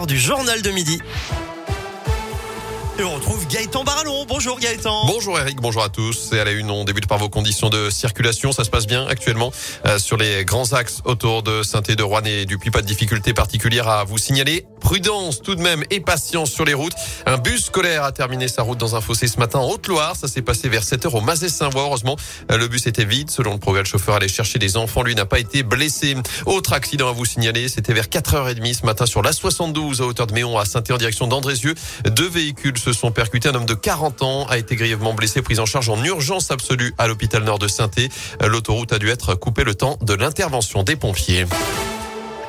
du journal de midi. Et on retrouve Gaëtan Barallon. Bonjour Gaëtan. Bonjour Eric, bonjour à tous. Et à la une, on débute par vos conditions de circulation. Ça se passe bien actuellement euh, sur les grands axes autour de saint de Rouen et du Pas de difficultés particulières à vous signaler. Prudence tout de même et patience sur les routes. Un bus scolaire a terminé sa route dans un fossé ce matin en Haute-Loire. Ça s'est passé vers 7 heures au Mazet-Saint-Voix. Heureusement, le bus était vide. Selon le progrès, le chauffeur allait chercher des enfants. Lui n'a pas été blessé. Autre accident à vous signaler. C'était vers 4h30 ce matin sur la 72 à hauteur de Méon à saint en direction d'Andrézieux. Deux véhicules se sont percutés. Un homme de 40 ans a été grièvement blessé, pris en charge en urgence absolue à l'hôpital nord de saint L'autoroute a dû être coupée le temps de l'intervention des pompiers.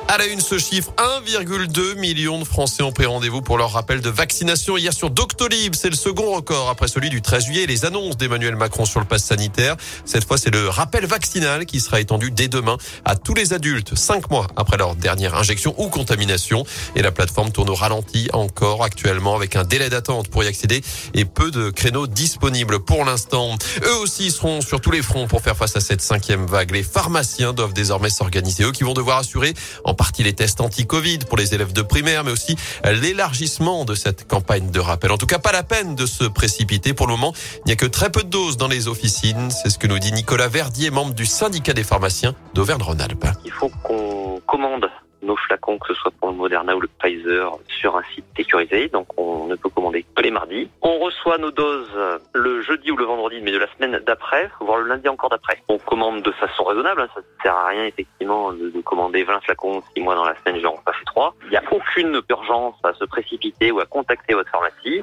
À la une, ce chiffre, 1,2 million de Français ont pris rendez-vous pour leur rappel de vaccination hier sur Doctolib. C'est le second record après celui du 13 juillet et les annonces d'Emmanuel Macron sur le pass sanitaire. Cette fois, c'est le rappel vaccinal qui sera étendu dès demain à tous les adultes, cinq mois après leur dernière injection ou contamination. Et la plateforme tourne au ralenti encore actuellement avec un délai d'attente pour y accéder et peu de créneaux disponibles pour l'instant. Eux aussi seront sur tous les fronts pour faire face à cette cinquième vague. Les pharmaciens doivent désormais s'organiser. Eux qui vont devoir assurer en partie les tests anti-Covid pour les élèves de primaire, mais aussi l'élargissement de cette campagne de rappel. En tout cas, pas la peine de se précipiter. Pour le moment, il n'y a que très peu de doses dans les officines. C'est ce que nous dit Nicolas Verdier, membre du syndicat des pharmaciens d'Auvergne-Rhône-Alpes. Il faut qu'on commande nos flacons, que ce soit pour le Moderna ou le Pfizer, sur un site sécurisé. Donc on ne peut commander que les mardis. On reçoit nos doses le jeudi ou le vendredi, mais de la semaine d'après, voire le lundi encore d'après. On commande de façon raisonnable. Hein. Ça ne sert à rien effectivement de, commander 20 flacons six mois dans la semaine, genre pas fait trois. Il n'y a aucune urgence à se précipiter ou à contacter votre pharmacie.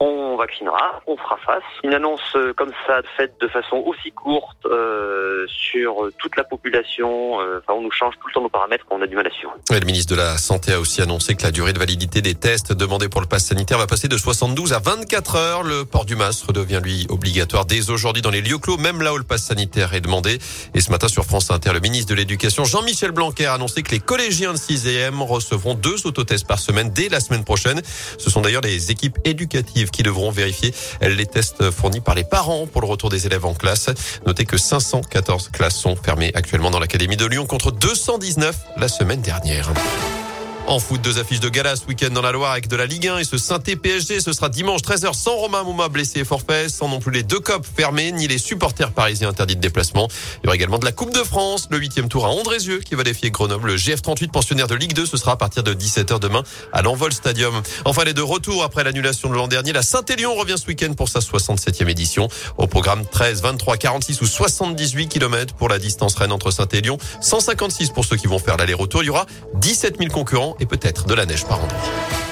On vaccinera, on fera face. Une annonce comme ça faite de façon aussi courte euh, sur toute la population, euh, enfin on nous change tout le temps nos paramètres, on a du mal à suivre. Le ministre de la Santé a aussi annoncé que la durée de validité des tests demandés pour le pass sanitaire va passer de 72 à 24 heures. Le port du masque devient lui obligatoire dès aujourd'hui dans les lieux clos, même là où le pass sanitaire est demandé. Et ce matin sur France Inter, le ministre de l'Éducation Jean-Michel Blanquer a annoncé que les collégiens de 6e recevront deux autotests par semaine dès la semaine prochaine. Ce sont d'ailleurs les équipes éducatives qui devront vérifier les tests fournis par les parents pour le retour des élèves en classe. Notez que 514 classes sont fermées actuellement dans l'Académie de Lyon contre 219 la semaine dernière. dernière. En foot, deux affiches de gala ce week-end dans la Loire avec de la Ligue 1 et ce saint PSG. Ce sera dimanche 13h sans Romain Mouma blessé et forfait, sans non plus les deux copes fermés, ni les supporters parisiens interdits de déplacement. Il y aura également de la Coupe de France, le huitième tour à Andrézieux qui va défier Grenoble. Le GF38 pensionnaire de Ligue 2, ce sera à partir de 17h demain à l'Envol Stadium. Enfin, les deux retours après l'annulation de l'an dernier. La Saint-Élion revient ce week-end pour sa 67e édition. Au programme 13, 23, 46 ou 78 km pour la distance Rennes entre Saint-Élion. 156 pour ceux qui vont faire l'aller-retour. Il y aura 17 000 concurrents et peut-être de la neige par endroit.